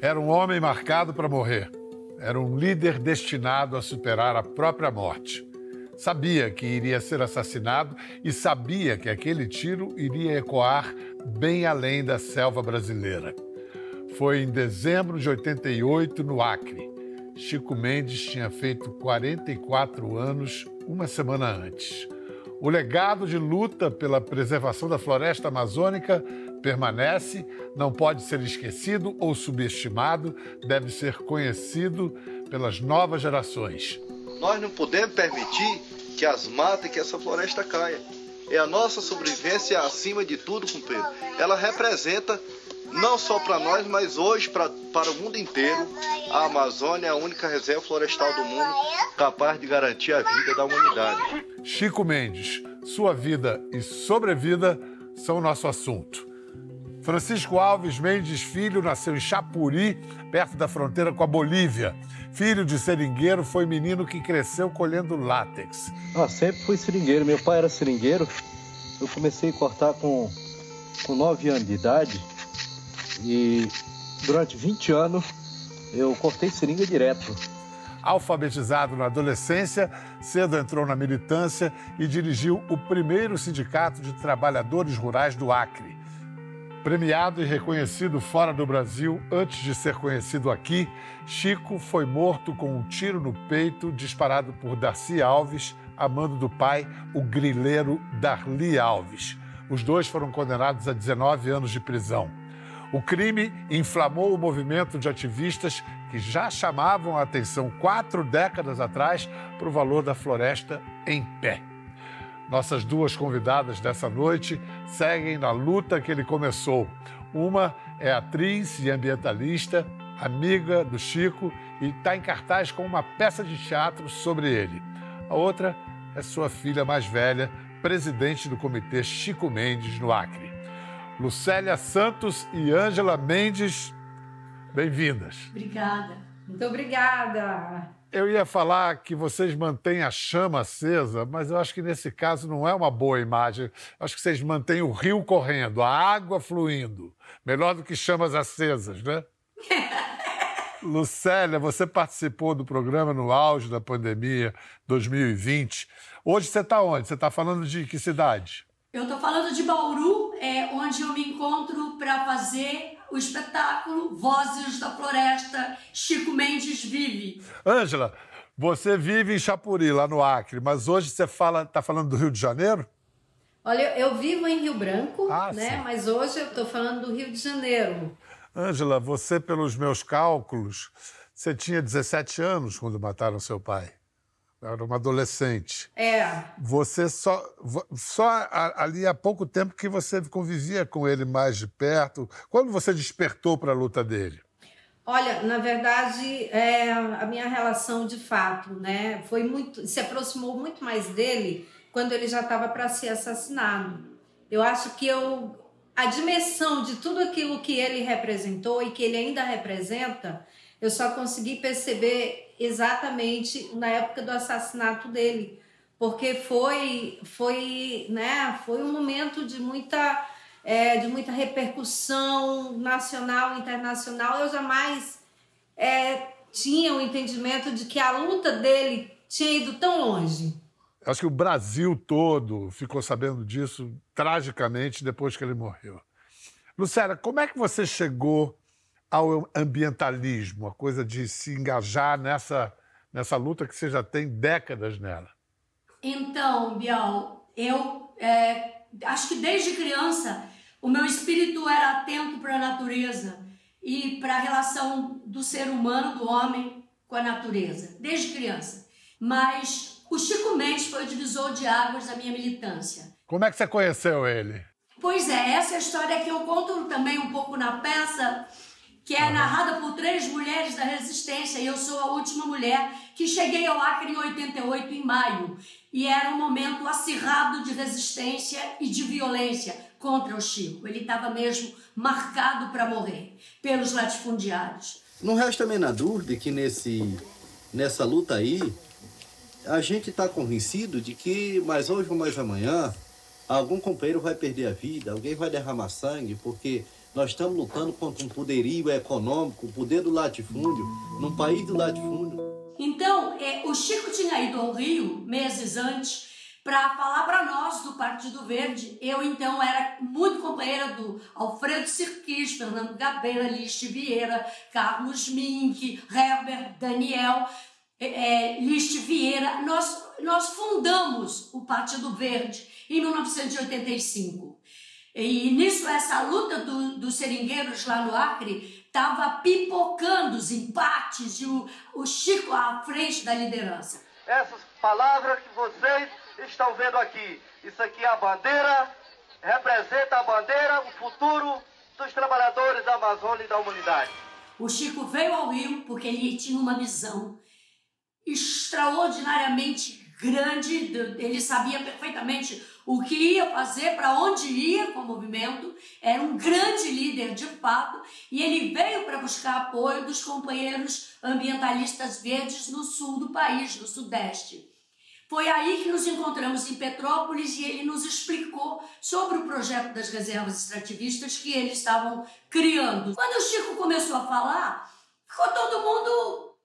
Era um homem marcado para morrer. Era um líder destinado a superar a própria morte. Sabia que iria ser assassinado e sabia que aquele tiro iria ecoar bem além da selva brasileira. Foi em dezembro de 88, no Acre. Chico Mendes tinha feito 44 anos uma semana antes. O legado de luta pela preservação da floresta amazônica permanece, não pode ser esquecido ou subestimado, deve ser conhecido pelas novas gerações. Nós não podemos permitir que as matas e que essa floresta caia. É a nossa sobrevivência acima de tudo, companheiro. Ela representa não só para nós, mas hoje pra, para o mundo inteiro, a Amazônia é a única reserva florestal do mundo capaz de garantir a vida da humanidade. Chico Mendes, sua vida e sobrevida são o nosso assunto. Francisco Alves Mendes Filho nasceu em Chapuri, perto da fronteira com a Bolívia. Filho de seringueiro, foi menino que cresceu colhendo látex. Ah, sempre fui seringueiro. Meu pai era seringueiro. Eu comecei a cortar com, com 9 anos de idade e durante 20 anos eu cortei seringa direto. Alfabetizado na adolescência, cedo entrou na militância e dirigiu o primeiro sindicato de trabalhadores rurais do Acre. Premiado e reconhecido fora do Brasil antes de ser conhecido aqui, Chico foi morto com um tiro no peito disparado por Darcy Alves, amando do pai, o grileiro Darli Alves. Os dois foram condenados a 19 anos de prisão. O crime inflamou o movimento de ativistas que já chamavam a atenção quatro décadas atrás para o valor da floresta em pé. Nossas duas convidadas dessa noite seguem na luta que ele começou. Uma é atriz e ambientalista, amiga do Chico e está em cartaz com uma peça de teatro sobre ele. A outra é sua filha mais velha, presidente do Comitê Chico Mendes no Acre. Lucélia Santos e Ângela Mendes, bem-vindas. Obrigada. Muito obrigada. Eu ia falar que vocês mantêm a chama acesa, mas eu acho que nesse caso não é uma boa imagem. Eu acho que vocês mantêm o rio correndo, a água fluindo. Melhor do que chamas acesas, né? Lucélia, você participou do programa no auge da pandemia 2020. Hoje você está onde? Você está falando de que cidade? Eu estou falando de Bauru, é, onde eu me encontro para fazer o espetáculo Vozes da Floresta, Chico Mendes vive. Ângela, você vive em Chapuri, lá no Acre, mas hoje você fala, está falando do Rio de Janeiro? Olha, eu vivo em Rio Branco, ah, né? Sim. Mas hoje eu estou falando do Rio de Janeiro. Ângela, você, pelos meus cálculos, você tinha 17 anos quando mataram seu pai. Era uma adolescente. É. Você só, só ali há pouco tempo que você convivia com ele mais de perto. Quando você despertou para a luta dele? Olha, na verdade, é, a minha relação de fato, né, foi muito, se aproximou muito mais dele quando ele já estava para ser assassinado. Eu acho que eu a dimensão de tudo aquilo que ele representou e que ele ainda representa, eu só consegui perceber exatamente na época do assassinato dele, porque foi foi né foi um momento de muita é, de muita repercussão nacional internacional. Eu jamais é, tinha o entendimento de que a luta dele tinha ido tão longe. Acho que o Brasil todo ficou sabendo disso tragicamente depois que ele morreu. Lucélia, como é que você chegou ao ambientalismo, a coisa de se engajar nessa, nessa luta que você já tem décadas nela? Então, Bial, eu é, acho que desde criança o meu espírito era atento para a natureza e para a relação do ser humano, do homem, com a natureza, desde criança. Mas o Chico Mendes foi o divisor de águas da minha militância. Como é que você conheceu ele? Pois é, essa é história que eu conto também um pouco na peça que é narrada por três mulheres da resistência, e eu sou a última mulher que cheguei ao Acre em 88, em maio, e era um momento acirrado de resistência e de violência contra o Chico. Ele estava mesmo marcado para morrer pelos latifundiários. Não resta a menor dúvida que nesse, nessa luta aí, a gente está convencido de que mais hoje ou mais amanhã, algum companheiro vai perder a vida, alguém vai derramar sangue, porque nós estamos lutando contra um poderio econômico, o poder do latifúndio, num país do latifúndio. Então, é, o Chico tinha ido ao Rio meses antes para falar para nós do Partido Verde. Eu, então, era muito companheira do Alfredo Sirquis, Fernando Gabeira, Liste Vieira, Carlos Mink, Herbert, Daniel, é, é Liste Vieira. Nós, nós fundamos o Partido Verde em 1985. E nisso, essa luta do, dos seringueiros lá no Acre estava pipocando os empates e o, o Chico à frente da liderança. Essas palavras que vocês estão vendo aqui, isso aqui é a bandeira, representa a bandeira, o futuro dos trabalhadores da Amazônia e da humanidade. O Chico veio ao Rio porque ele tinha uma missão extraordinariamente grande, ele sabia perfeitamente o que ia fazer, para onde ia com o movimento, era um grande líder de fato, e ele veio para buscar apoio dos companheiros ambientalistas verdes no sul do país, no sudeste. Foi aí que nos encontramos em Petrópolis e ele nos explicou sobre o projeto das reservas extrativistas que eles estavam criando. Quando o Chico começou a falar, ficou todo mundo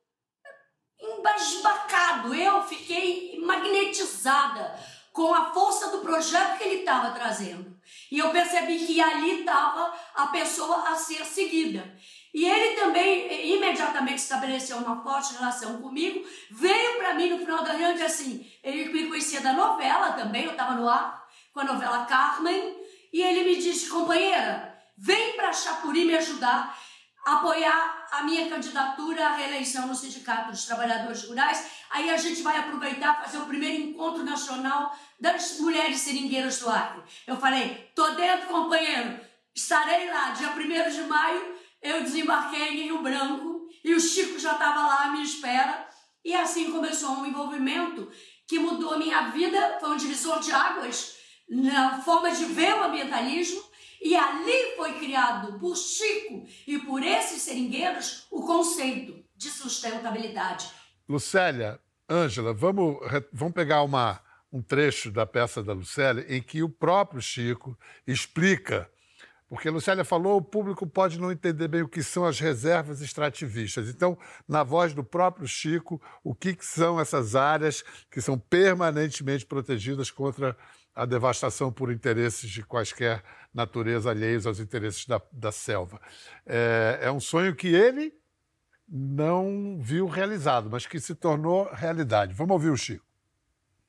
embasbacado. Eu fiquei magnetizada com a força do projeto que ele estava trazendo. E eu percebi que ali estava a pessoa a ser seguida. E ele também imediatamente estabeleceu uma forte relação comigo, veio para mim no final da reunião e assim, ele me conhecia da novela também, eu estava no ar com a novela Carmen, e ele me disse, companheira, vem para Chapuri me ajudar apoiar a minha candidatura à reeleição no Sindicato dos Trabalhadores Rurais. Aí a gente vai aproveitar fazer o primeiro encontro nacional das mulheres seringueiras do Acre. Eu falei, tô dentro, companheiro, estarei lá, dia 1 de maio, eu desembarquei em Rio Branco e o Chico já estava lá à minha espera. E assim começou um envolvimento que mudou minha vida, foi um divisor de águas na forma de ver o ambientalismo e ali foi criado por Chico e por esses seringueiros o conceito de sustentabilidade. Lucélia, Ângela, vamos, vamos pegar uma, um trecho da peça da Lucélia em que o próprio Chico explica. Porque Lucélia falou, o público pode não entender bem o que são as reservas extrativistas. Então, na voz do próprio Chico, o que, que são essas áreas que são permanentemente protegidas contra a devastação por interesses de quaisquer natureza alheios aos interesses da, da selva. É, é um sonho que ele não viu realizado, mas que se tornou realidade. Vamos ouvir o Chico.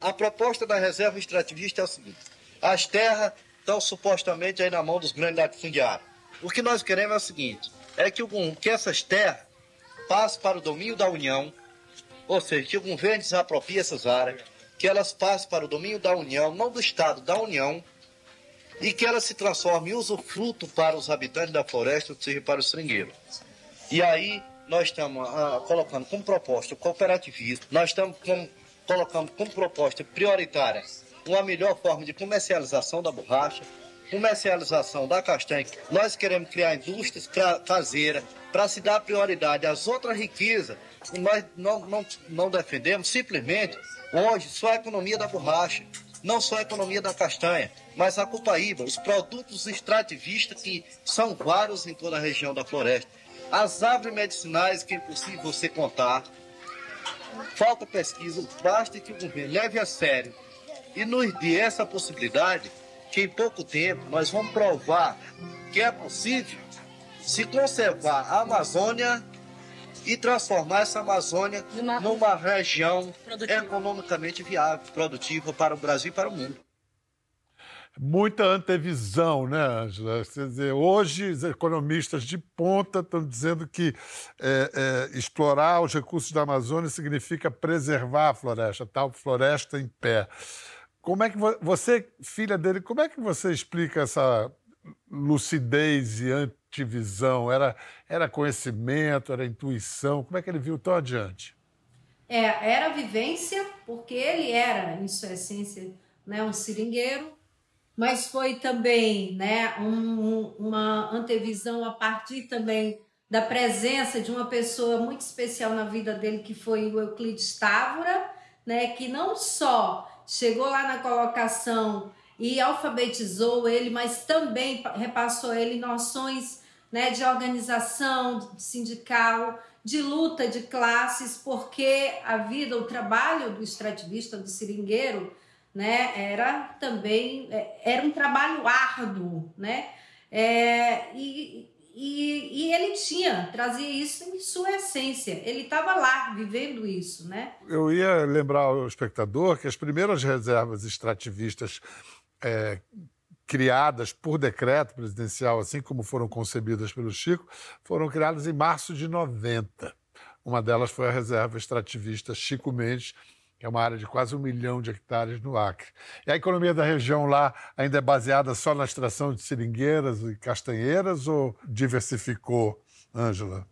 A proposta da reserva extrativista é o seguinte: as terras estão supostamente aí na mão dos grandes latifundiários. O que nós queremos é o seguinte: é que, o, que essas terras passem para o domínio da União, ou seja, que o governo desaproprie essas áreas que elas passem para o domínio da União, não do Estado, da União, e que elas se transformem em usufruto para os habitantes da floresta, ou seja, para os seringueiros. E aí nós estamos ah, colocando como proposta o cooperativismo, nós estamos com, colocando como proposta prioritária uma melhor forma de comercialização da borracha, comercialização da castanha. Nós queremos criar indústrias caseiras para se dar prioridade às outras riquezas que nós não, não, não defendemos simplesmente Hoje, só a economia da borracha, não só a economia da castanha, mas a copaíba, os produtos extrativistas que são vários em toda a região da floresta. As árvores medicinais que é impossível você contar. Falta pesquisa, basta que o governo leve a sério e nos dê essa possibilidade que em pouco tempo nós vamos provar que é possível se conservar a Amazônia e transformar essa Amazônia numa, numa região produtiva. economicamente viável, produtiva para o Brasil e para o mundo. Muita antevisão, né, Angela? Quer dizer, hoje os economistas de ponta estão dizendo que é, é, explorar os recursos da Amazônia significa preservar a floresta, tal floresta em pé. Como é que você, filha dele, como é que você explica essa lucidez e antivisão? Era, era conhecimento, era intuição? Como é que ele viu tão adiante? É, era vivência, porque ele era, em sua essência, né, um seringueiro, mas foi também né, um, uma antevisão a partir também da presença de uma pessoa muito especial na vida dele, que foi o Euclides Távora, né, que não só chegou lá na colocação e alfabetizou ele, mas também repassou ele noções né, de organização sindical, de luta de classes, porque a vida, o trabalho do extrativista, do seringueiro, né, era também é, era um trabalho árduo, né, é, e, e, e, ele tinha, trazia isso em sua essência. Ele estava lá vivendo isso, né? Eu ia lembrar ao espectador que as primeiras reservas extrativistas é, criadas por decreto presidencial, assim como foram concebidas pelo Chico, foram criadas em março de 90. Uma delas foi a reserva extrativista Chico Mendes, que é uma área de quase um milhão de hectares no Acre. E a economia da região lá ainda é baseada só na extração de seringueiras e castanheiras ou diversificou, Ângela?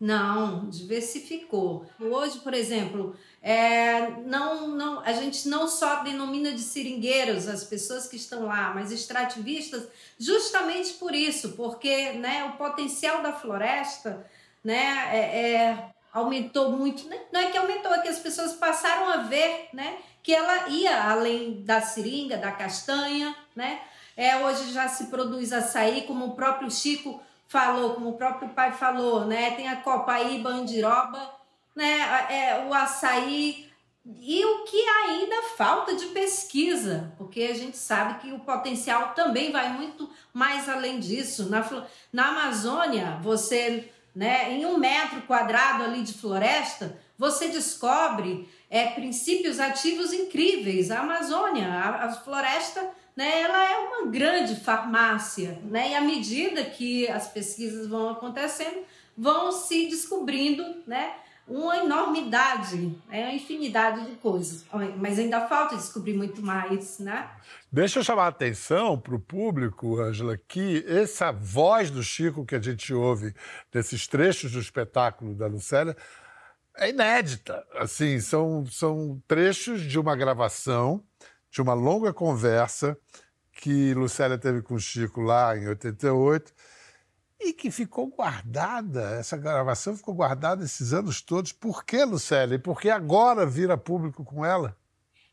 Não, diversificou. Hoje, por exemplo, é, não, não, a gente não só denomina de seringueiros as pessoas que estão lá, mas extrativistas, justamente por isso, porque né, o potencial da floresta né, é, é, aumentou muito. Né? Não é que aumentou, é que as pessoas passaram a ver né, que ela ia além da seringa, da castanha. Né? É, hoje já se produz açaí, como o próprio Chico falou, como o próprio pai falou, né? Tem a Copaíba, Andiroba, né? É, o açaí e o que ainda falta de pesquisa, porque a gente sabe que o potencial também vai muito mais além disso. Na, na Amazônia, você, né, em um metro quadrado ali de floresta, você descobre é, princípios ativos incríveis. A Amazônia, a, a floresta né, ela é uma grande farmácia, né? E à medida que as pesquisas vão acontecendo, vão se descobrindo, né, uma enormidade, né, uma infinidade de coisas. Mas ainda falta descobrir muito mais, né? Deixa eu chamar a atenção para o público, Ângela, que essa voz do Chico que a gente ouve nesses trechos do espetáculo da Lucélia é inédita. Assim, são, são trechos de uma gravação de uma longa conversa que Lucélia teve com o Chico lá em 88 e que ficou guardada, essa gravação ficou guardada esses anos todos. Por que, Lucélia? Por que agora vira público com ela?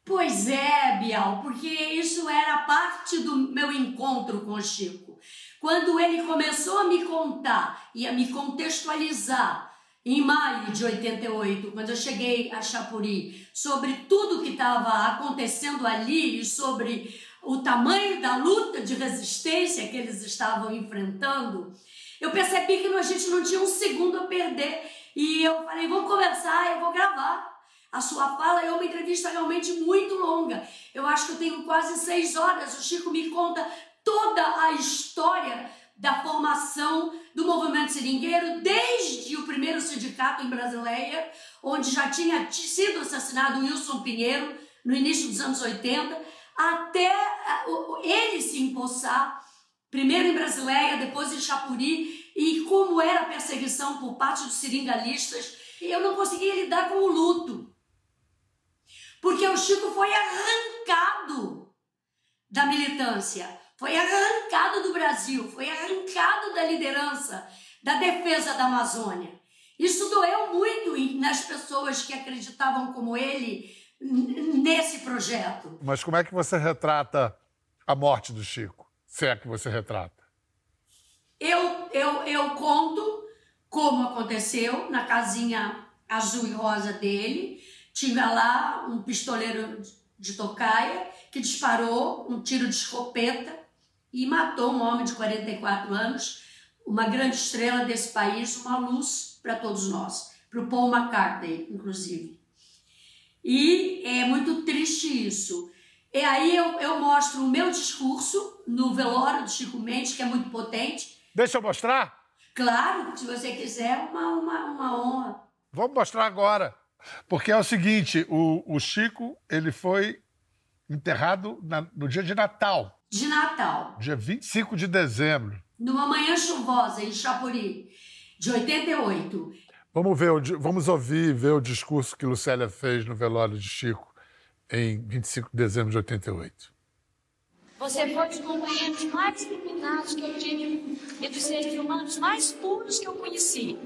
Pois é, Bial, porque isso era parte do meu encontro com o Chico. Quando ele começou a me contar e a me contextualizar em maio de 88, quando eu cheguei a Chapuri, sobre tudo que estava acontecendo ali e sobre o tamanho da luta de resistência que eles estavam enfrentando, eu percebi que a gente não tinha um segundo a perder. E eu falei, vamos conversar, eu vou gravar. A sua fala é uma entrevista realmente muito longa. Eu acho que eu tenho quase seis horas. O Chico me conta toda a história da formação do movimento seringueiro, desde o primeiro sindicato em Brasileia, onde já tinha sido assassinado Wilson Pinheiro no início dos anos 80, até ele se empossar, primeiro em Brasileia, depois em Chapuri, e como era a perseguição por parte dos seringalistas, eu não conseguia lidar com o luto. Porque o Chico foi arrancado da militância foi arrancado do Brasil, foi arrancado da liderança, da defesa da Amazônia. Isso doeu muito nas pessoas que acreditavam como ele nesse projeto. Mas como é que você retrata a morte do Chico? Se é que você retrata? Eu, eu, eu conto como aconteceu na casinha azul e rosa dele. Tinha lá um pistoleiro de tocaia que disparou um tiro de escopeta e matou um homem de 44 anos, uma grande estrela desse país, uma luz para todos nós, para o Paul McCartney, inclusive. E é muito triste isso. E aí eu, eu mostro o meu discurso no velório do Chico Mendes, que é muito potente. Deixa eu mostrar? Claro, se você quiser, uma, uma, uma honra. Vamos mostrar agora. Porque é o seguinte, o, o Chico ele foi enterrado na, no dia de Natal de Natal. Dia 25 de dezembro. Numa manhã chuvosa em Chapuri, de 88. Vamos ver, vamos ouvir ver o discurso que Lucélia fez no velório de Chico em 25 de dezembro de 88. Você foi um dos companheiros mais iluminados que eu tive e dos seres humanos mais puros que eu conheci.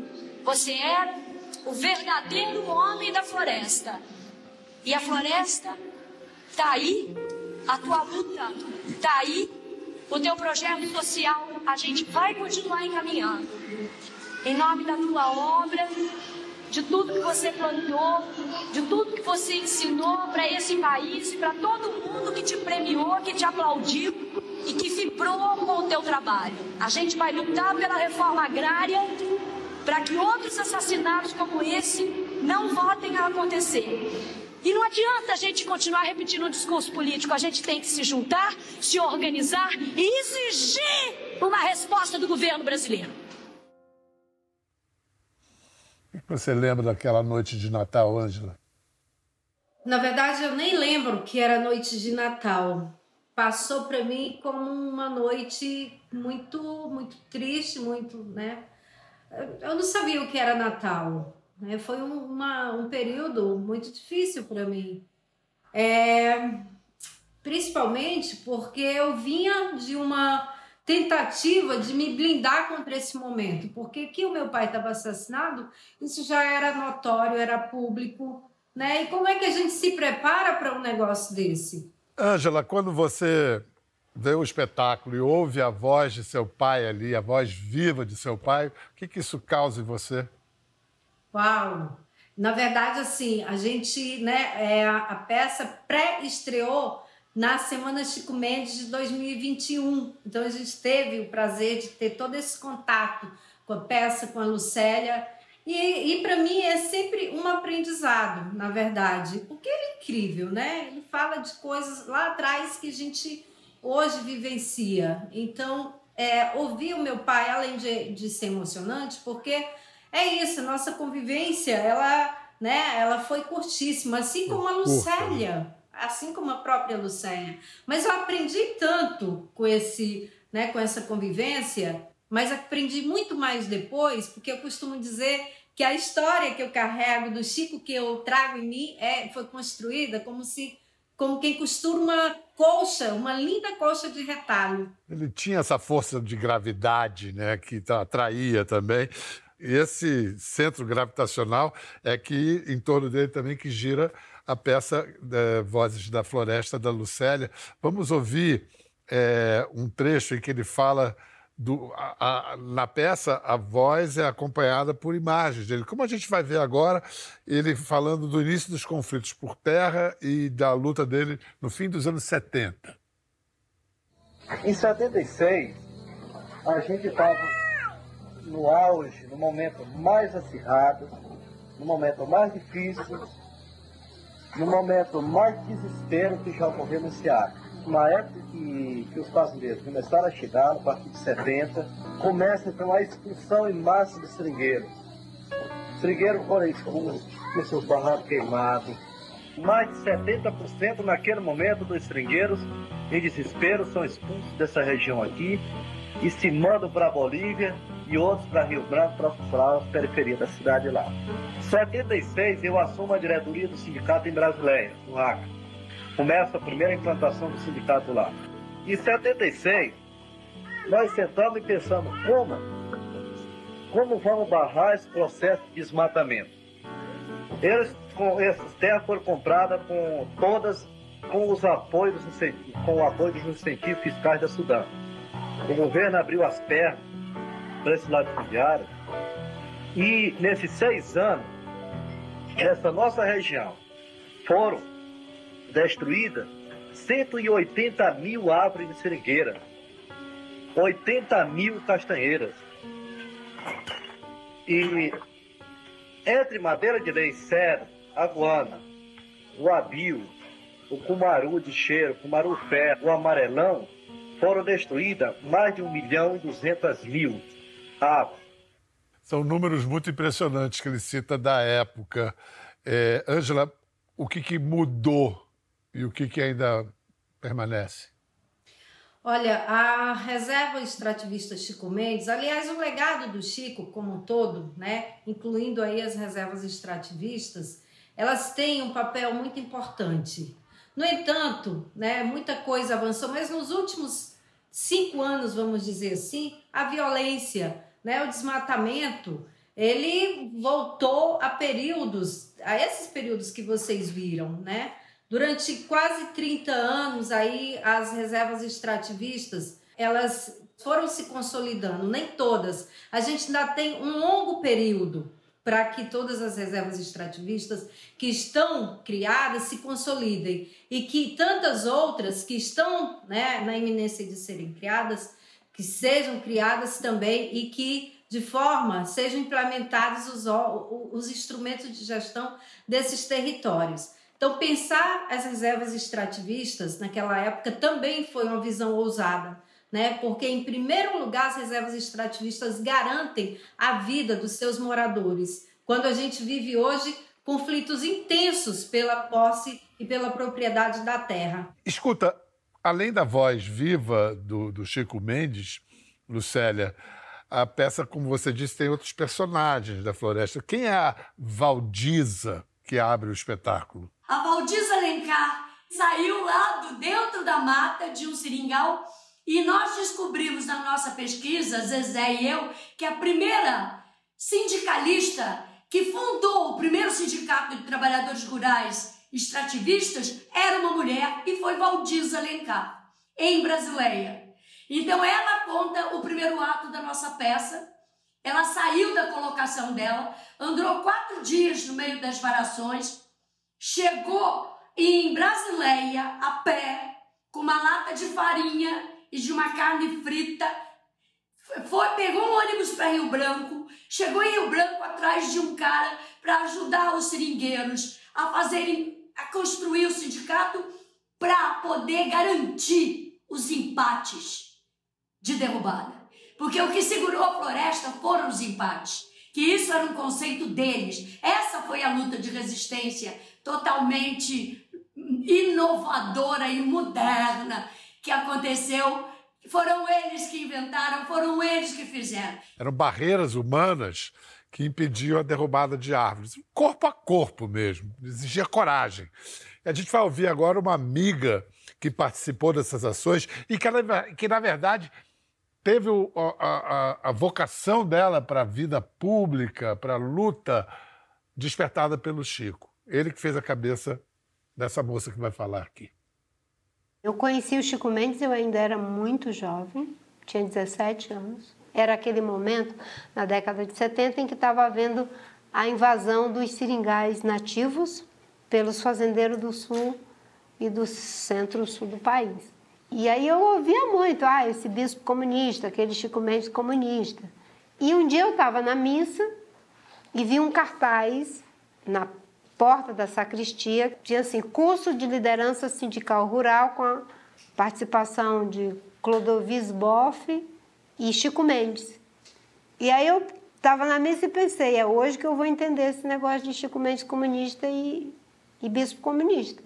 Você era o verdadeiro homem da floresta. E a floresta está aí, a tua luta Tá aí o teu projeto social, a gente vai continuar encaminhando. Em nome da tua obra, de tudo que você plantou, de tudo que você ensinou para esse país e para todo mundo que te premiou, que te aplaudiu e que vibrou com o teu trabalho. A gente vai lutar pela reforma agrária para que outros assassinatos como esse não voltem a acontecer. E não adianta a gente continuar repetindo um discurso político, a gente tem que se juntar, se organizar e exigir uma resposta do governo brasileiro. Você lembra daquela noite de Natal, Ângela? Na verdade, eu nem lembro que era noite de Natal. Passou para mim como uma noite muito, muito triste, muito, né? Eu não sabia o que era Natal. Né? Foi um, uma, um período muito difícil para mim. É, principalmente porque eu vinha de uma tentativa de me blindar contra esse momento, porque que o meu pai estava assassinado, isso já era notório, era público, né? E como é que a gente se prepara para um negócio desse? Ângela, quando você vê o espetáculo e ouve a voz de seu pai ali, a voz viva de seu pai, o que, que isso causa em você? Uau! Na verdade, assim, a gente, né, é, a peça pré-estreou na Semana Chico Mendes de 2021. Então a gente teve o prazer de ter todo esse contato com a peça, com a Lucélia. E, e para mim é sempre um aprendizado, na verdade, porque ele é incrível, né? Ele fala de coisas lá atrás que a gente hoje vivencia. Então, é, ouvir o meu pai, além de, de ser emocionante, porque é isso, nossa convivência, ela, né, ela foi curtíssima, assim como a Lucélia assim como a própria Lucélia. Mas eu aprendi tanto com esse, né, com essa convivência, mas aprendi muito mais depois, porque eu costumo dizer que a história que eu carrego do Chico que eu trago em mim é foi construída como se como quem costura uma colcha, uma linda colcha de retalho. Ele tinha essa força de gravidade, né, que atraía também. Esse centro gravitacional é que em torno dele também que gira a peça é, Vozes da Floresta, da Lucélia. Vamos ouvir é, um trecho em que ele fala. Do, a, a, na peça, a voz é acompanhada por imagens dele. Como a gente vai ver agora, ele falando do início dos conflitos por terra e da luta dele no fim dos anos 70. Em 76, a gente estava no auge, no momento mais acirrado, no momento mais difícil no momento mais desespero que já ocorreu nesse ar. Na época que, que os fazendeiros começaram a chegar, no partir de 70, começa então a expulsão em massa de seringueiros. Seringueiros foram expulsos, com seus barracos queimados. Mais de 70% naquele momento dos seringueiros, em desespero, são expulsos dessa região aqui e se mandam para a Bolívia e outros para Rio Branco para as periferias da cidade lá. Em 76 eu assumo a diretoria do sindicato em Brasileia, no Acre. Começa a primeira implantação do sindicato lá. Em 76 nós sentamos e pensamos como, como vamos barrar esse processo de desmatamento. Eles, com, essas terras foram compradas com todas com os apoios com o apoio dos incentivos fiscais da Sudão. O governo abriu as pernas para esse latifundiário. E nesses seis anos, nessa nossa região, foram destruídas 180 mil árvores de seringueira, 80 mil castanheiras. E entre madeira de lei cedro, aguana, o abio, o cumaru de cheiro, o cumaru ferro, o amarelão, foram destruídas mais de 1 milhão e 200 mil ah. São números muito impressionantes que ele cita da época. É, Ângela, o que, que, mudou e o que, que ainda permanece? Olha, a reserva extrativista Chico Mendes, aliás, o legado do Chico como um todo, né, incluindo aí as reservas extrativistas, elas têm um papel muito importante. No entanto, né, muita coisa avançou, mas nos últimos cinco anos, vamos dizer assim, a violência né, o desmatamento, ele voltou a períodos, a esses períodos que vocês viram, né? Durante quase 30 anos aí as reservas extrativistas, elas foram se consolidando, nem todas. A gente ainda tem um longo período para que todas as reservas extrativistas que estão criadas se consolidem e que tantas outras que estão né, na iminência de serem criadas, que sejam criadas também e que de forma sejam implementados os, os instrumentos de gestão desses territórios. Então, pensar as reservas extrativistas naquela época também foi uma visão ousada, né? Porque, em primeiro lugar, as reservas extrativistas garantem a vida dos seus moradores. Quando a gente vive hoje conflitos intensos pela posse e pela propriedade da terra. Escuta, além da voz viva do, do Chico Mendes, Lucélia, a peça, como você disse, tem outros personagens da floresta. Quem é a Valdiza que abre o espetáculo? A Valdiza Alencar saiu lá do dentro da mata de um seringal e nós descobrimos na nossa pesquisa, Zezé e eu, que a primeira sindicalista que fundou o primeiro sindicato de trabalhadores rurais extrativistas era uma mulher e foi Valdiza Alencar, em Brasileia. Então ela conta o primeiro ato da nossa peça. Ela saiu da colocação dela, andou quatro dias no meio das varações, chegou em Brasileia a pé, com uma lata de farinha e de uma carne frita. Foi, pegou um ônibus para Rio Branco, chegou em Rio Branco atrás de um cara para ajudar os seringueiros a fazerem, a construir o sindicato para poder garantir os empates de derrubada. Porque o que segurou a floresta foram os empates. Que isso era um conceito deles. Essa foi a luta de resistência totalmente inovadora e moderna que aconteceu. Foram eles que inventaram, foram eles que fizeram. Eram barreiras humanas que impediam a derrubada de árvores. Corpo a corpo mesmo. Exigia coragem. A gente vai ouvir agora uma amiga que participou dessas ações e que, que na verdade, teve a, a, a, vocação dela para a vida pública, para a luta, despertada pelo Chico. Ele que fez a cabeça dessa moça que vai falar aqui. Eu conheci o Chico Mendes, eu ainda era muito jovem, tinha 17 anos. Era aquele momento, na década de 70, em que estava havendo a invasão dos seringais nativos pelos fazendeiros do sul e do centro-sul do país. E aí eu ouvia muito, ah, esse bispo comunista, aquele Chico Mendes comunista. E um dia eu estava na missa e vi um cartaz na porta da sacristia, tinha assim, curso de liderança sindical rural com a participação de Clodovis Boff e Chico Mendes. E aí eu estava na missa e pensei, é hoje que eu vou entender esse negócio de Chico Mendes comunista e, e bispo comunista.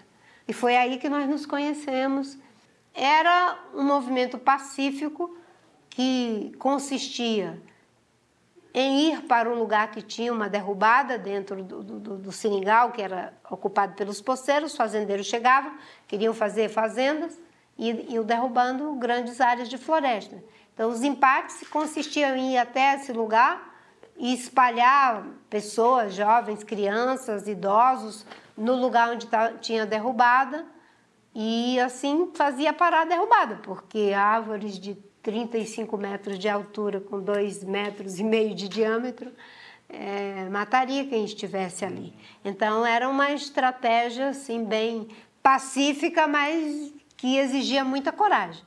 E foi aí que nós nos conhecemos era um movimento pacífico que consistia em ir para um lugar que tinha uma derrubada dentro do, do, do seringal, que era ocupado pelos poceiros, os fazendeiros chegavam, queriam fazer fazendas e iam derrubando grandes áreas de floresta. Então, os empates consistiam em ir até esse lugar e espalhar pessoas, jovens, crianças, idosos, no lugar onde tinha derrubada e assim fazia parar a derrubada, porque árvores de 35 metros de altura com 2 metros e meio de diâmetro é, mataria quem estivesse ali. Então era uma estratégia assim bem pacífica, mas que exigia muita coragem.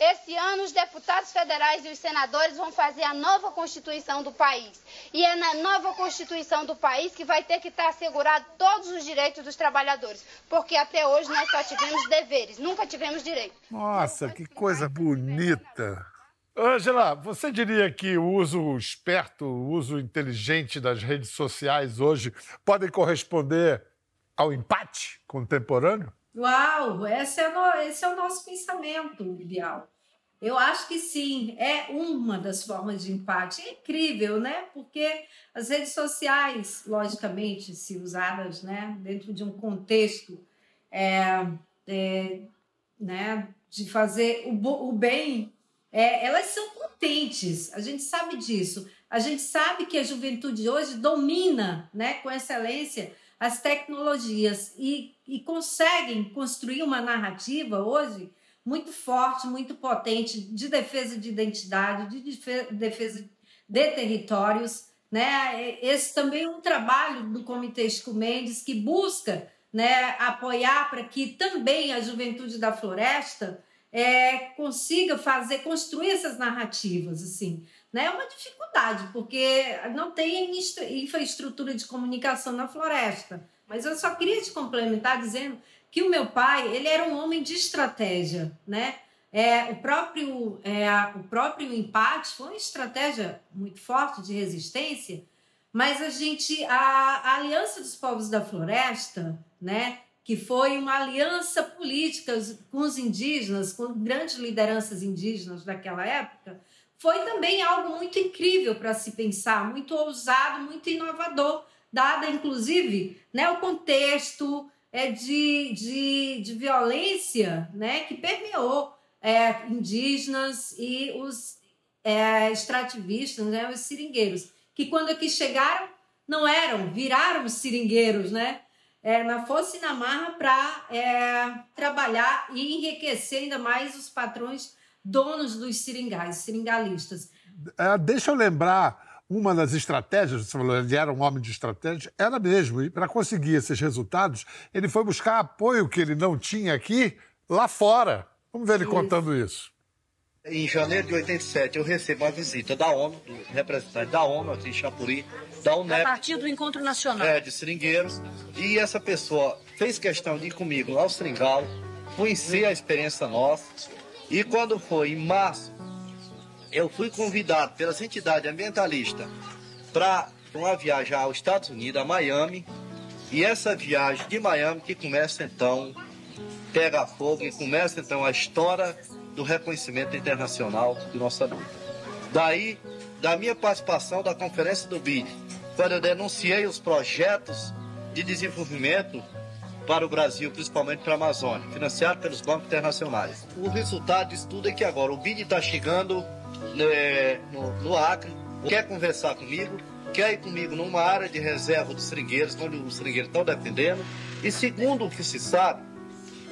Esse ano, os deputados federais e os senadores vão fazer a nova Constituição do país. E é na nova Constituição do país que vai ter que estar assegurado todos os direitos dos trabalhadores. Porque até hoje nós só tivemos deveres, nunca tivemos direitos. Nossa, que coisa bonita! Ângela, você diria que o uso esperto, o uso inteligente das redes sociais hoje podem corresponder ao empate contemporâneo? Uau, esse é, no, esse é o nosso pensamento ideal. Eu acho que sim, é uma das formas de empate. É incrível, né? Porque as redes sociais, logicamente, se usadas né, dentro de um contexto é, é, né, de fazer o, o bem, é, elas são potentes, a gente sabe disso. A gente sabe que a juventude hoje domina né, com excelência as tecnologias e, e conseguem construir uma narrativa hoje muito forte, muito potente de defesa de identidade, de defesa de territórios. Né? Esse também é um trabalho do Comitê Chico Mendes que busca né, apoiar para que também a juventude da floresta é, consiga fazer, construir essas narrativas. assim né? É uma dificuldade, porque não tem infraestrutura de comunicação na floresta. Mas eu só queria te complementar dizendo que o meu pai ele era um homem de estratégia, né? É, o próprio é, o próprio empate foi uma estratégia muito forte de resistência, mas a gente a, a aliança dos povos da floresta, né? Que foi uma aliança política com os indígenas, com grandes lideranças indígenas daquela época, foi também algo muito incrível para se pensar, muito ousado, muito inovador, dada inclusive né, o contexto é, de, de, de violência né, que permeou é, indígenas e os é, extrativistas, né, os seringueiros, que quando aqui chegaram não eram, viraram seringueiros, né? É, na força e na marra para é, trabalhar e enriquecer ainda mais os patrões donos dos seringais, seringalistas. É, deixa eu lembrar uma das estratégias, você falou, ele era um homem de estratégia, era mesmo, e para conseguir esses resultados, ele foi buscar apoio que ele não tinha aqui, lá fora. Vamos ver ele isso. contando isso. Em janeiro de 87, eu recebo uma visita da ONU, do representante da ONU aqui em Chapuri, da UNEP. A partir do Encontro Nacional. É, de seringueiros. E essa pessoa fez questão de ir comigo ao seringal, conhecer a experiência nossa, e quando foi em março, eu fui convidado pelas entidades ambientalistas para uma viagem aos Estados Unidos, a Miami. E essa viagem de Miami que começa então, pega fogo e começa então a história do reconhecimento internacional de nossa luta. Daí, da minha participação da conferência do BID, quando eu denunciei os projetos de desenvolvimento para o Brasil, principalmente para a Amazônia, financiado pelos bancos internacionais. O resultado disso tudo é que agora o BID está chegando né, no, no Acre, quer conversar comigo, quer ir comigo numa área de reserva dos seringueiros, onde os seringueiros estão defendendo, e segundo o que se sabe,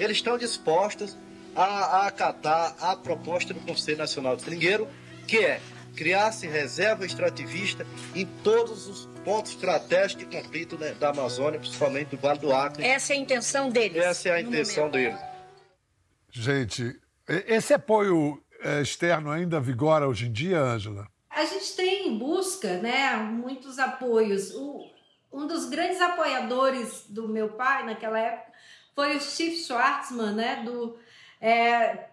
eles estão dispostos a, a acatar a proposta do Conselho Nacional de Seringueiro, que é criar-se reserva extrativista em todos os pontos estratégicos de conflito né, da Amazônia, principalmente do Vale do Acre. Essa é a intenção deles. Essa é a intenção deles. Gente, esse apoio é, externo ainda vigora hoje em dia, Ângela? A gente tem em busca né, muitos apoios. O, um dos grandes apoiadores do meu pai naquela época foi o Steve Schwartzman, né, do é,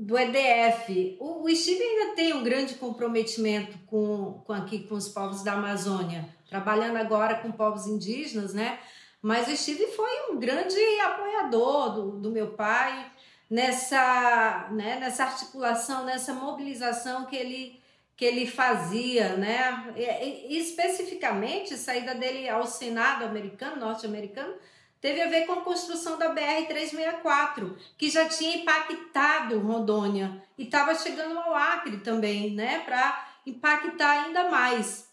do EDF. O, o ainda tem um grande comprometimento com, com aqui com os povos da Amazônia, trabalhando agora com povos indígenas, né? Mas o Steve foi um grande apoiador do, do meu pai nessa, né, nessa articulação, nessa mobilização que ele que ele fazia, né? E, e, especificamente, a saída dele ao Senado americano, norte-americano, teve a ver com a construção da BR-364, que já tinha impactado Rondônia e estava chegando ao Acre também, né, para impactar ainda mais.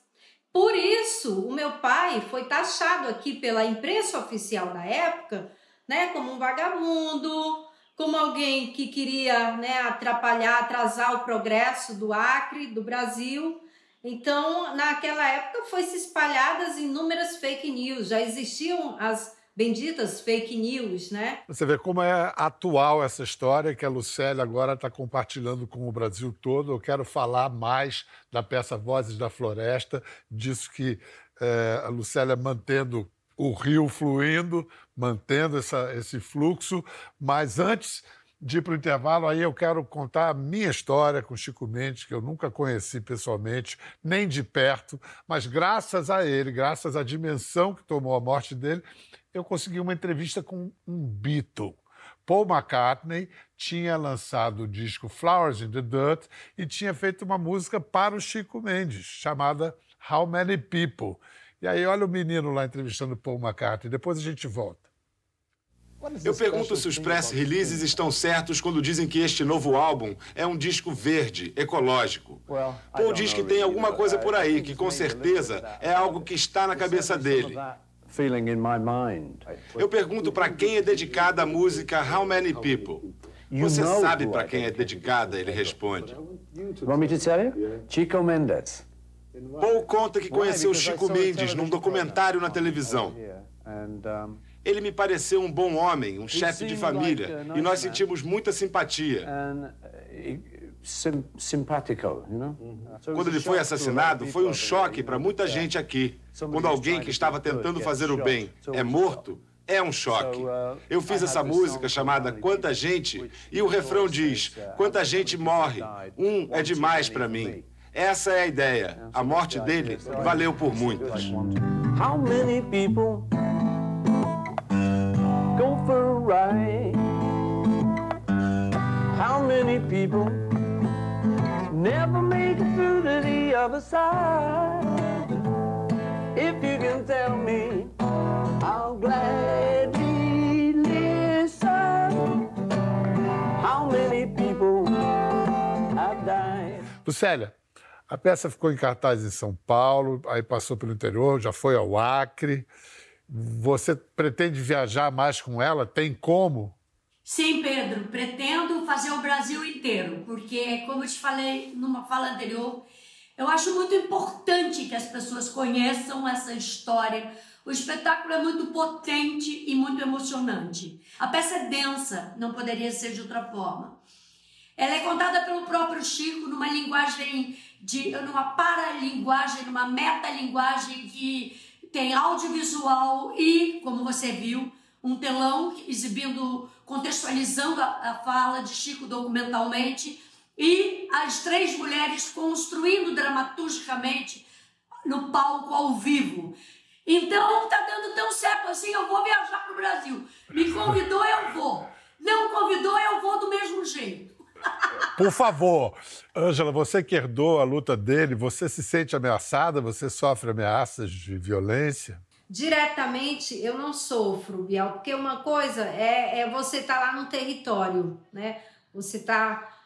Por isso, o meu pai foi taxado aqui pela imprensa oficial da época, né, como um vagabundo, como alguém que queria, né, atrapalhar, atrasar o progresso do Acre, do Brasil. Então, naquela época foi se espalhadas inúmeras fake news, já existiam as benditas fake news, né? Você vê como é atual essa história que a Lucélia agora está compartilhando com o Brasil todo. Eu quero falar mais da peça Vozes da Floresta, disso que é, a Lucélia mantendo o rio fluindo, mantendo essa, esse fluxo, mas antes de ir para o intervalo, aí eu quero contar a minha história com Chico Mendes, que eu nunca conheci pessoalmente, nem de perto, mas graças a ele, graças à dimensão que tomou a morte dele, eu consegui uma entrevista com um Beatle. Paul McCartney tinha lançado o disco Flowers in the Dirt e tinha feito uma música para o Chico Mendes, chamada How Many People. E aí, olha o menino lá entrevistando Paul McCartney. Depois a gente volta. Eu pergunto se os press releases estão certos quando dizem que este novo álbum é um disco verde, ecológico. Paul diz que tem alguma coisa por aí que com certeza é algo que está na cabeça dele. Eu pergunto para quem é dedicada a música How Many People? Você sabe para quem é dedicada, ele responde. Want me to tell you? Chico Mendes. Paul conta que conheceu Chico Mendes num documentário na televisão. Ele me pareceu um bom homem, um chefe de família, e nós sentimos muita simpatia. Quando ele foi assassinado, foi um choque para muita gente aqui. Quando alguém que estava tentando fazer o bem é morto, é um choque. Eu fiz essa música chamada Quanta Gente e o refrão diz: Quanta gente morre, um é demais para mim. Essa é a ideia. A morte dele valeu por muitas. How many people go for a ride? How many people never make it through to the other side? If you can tell me, I'll gladly listen. How many people have died? Lucélia, a peça ficou em cartaz em São Paulo, aí passou pelo interior, já foi ao Acre. Você pretende viajar mais com ela? Tem como? Sim, Pedro, pretendo fazer o Brasil inteiro, porque, como eu te falei numa fala anterior, eu acho muito importante que as pessoas conheçam essa história. O espetáculo é muito potente e muito emocionante. A peça é densa, não poderia ser de outra forma. Ela é contada pelo próprio Chico numa linguagem de numa paralinguagem, numa metalinguagem que tem audiovisual e, como você viu, um telão exibindo, contextualizando a, a fala de Chico documentalmente e as três mulheres construindo dramaturgicamente no palco ao vivo. Então tá dando tão certo assim, eu vou viajar para o Brasil. Me convidou, eu vou. Não convidou, eu vou do mesmo jeito. Por favor, Ângela, você que herdou a luta dele, você se sente ameaçada? Você sofre ameaças de violência? Diretamente eu não sofro, Biel, porque uma coisa é, é você estar tá lá no território, né? Você está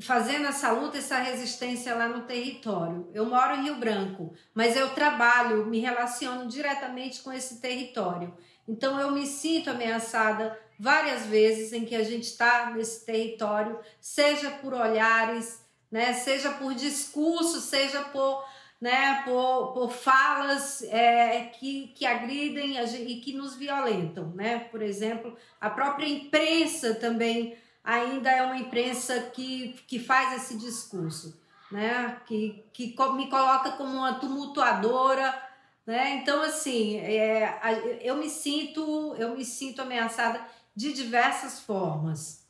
fazendo essa luta, essa resistência lá no território. Eu moro em Rio Branco, mas eu trabalho, me relaciono diretamente com esse território. Então eu me sinto ameaçada várias vezes em que a gente está nesse território, seja por olhares, né, seja por discurso, seja por, né, por, por falas é, que, que agridem e que nos violentam. Né? Por exemplo, a própria imprensa também ainda é uma imprensa que, que faz esse discurso, né? que, que me coloca como uma tumultuadora. Né? Então, assim, é, eu me sinto, eu me sinto ameaçada de diversas formas.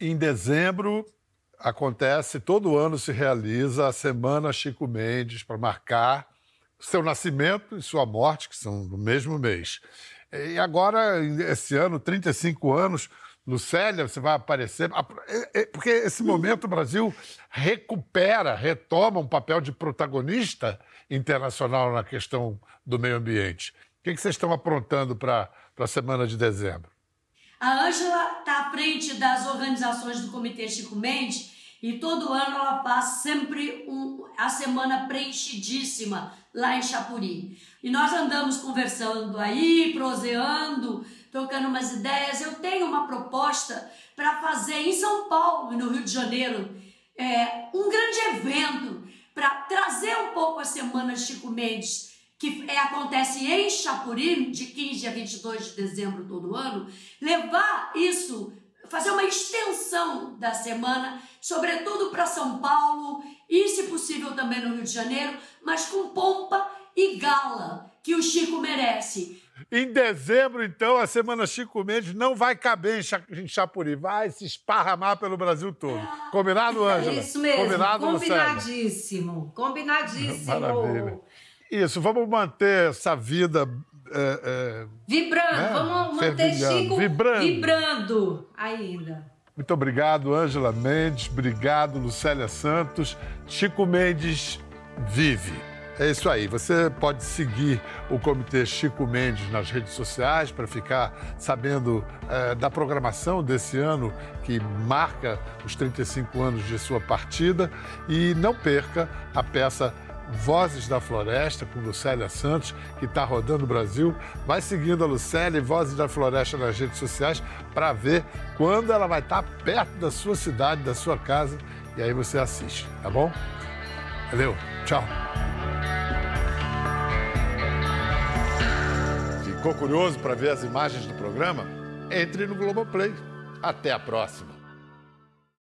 Em dezembro acontece, todo ano se realiza a Semana Chico Mendes para marcar seu nascimento e sua morte, que são no mesmo mês. E agora, esse ano, 35 anos, Lucélia, você vai aparecer. É, é, porque esse momento o Brasil recupera, retoma um papel de protagonista internacional na questão do meio ambiente. O que vocês estão aprontando para a semana de dezembro? A Ângela está à frente das organizações do Comitê Chico Mendes e todo ano ela faz sempre um, a semana preenchidíssima lá em Chapuri. E nós andamos conversando aí, proseando, trocando umas ideias. Eu tenho uma proposta para fazer em São Paulo no Rio de Janeiro é, um grande evento para trazer um pouco a Semana Chico Mendes que é, acontece em Chapuri, de 15 a 22 de dezembro todo ano, levar isso, fazer uma extensão da semana, sobretudo para São Paulo e, se possível, também no Rio de Janeiro, mas com pompa e gala que o Chico merece. Em dezembro, então, a Semana Chico Mendes não vai caber em Chapuri, vai se esparramar pelo Brasil todo. Combinado, é Ângela? É isso mesmo. Combinado, Combinadíssimo. Combinadíssimo. Maravilha. Isso, vamos manter essa vida. É, é, vibrando, né? vamos manter Chico vibrando. vibrando ainda. Muito obrigado, Ângela Mendes. Obrigado, Lucélia Santos. Chico Mendes vive. É isso aí. Você pode seguir o Comitê Chico Mendes nas redes sociais para ficar sabendo é, da programação desse ano que marca os 35 anos de sua partida. E não perca a peça Vozes da Floresta, com Lucélia Santos, que está rodando o Brasil. Vai seguindo a Lucélia e Vozes da Floresta nas redes sociais para ver quando ela vai estar perto da sua cidade, da sua casa. E aí você assiste, tá bom? Valeu, tchau. Ficou curioso para ver as imagens do programa? Entre no Globoplay. Até a próxima.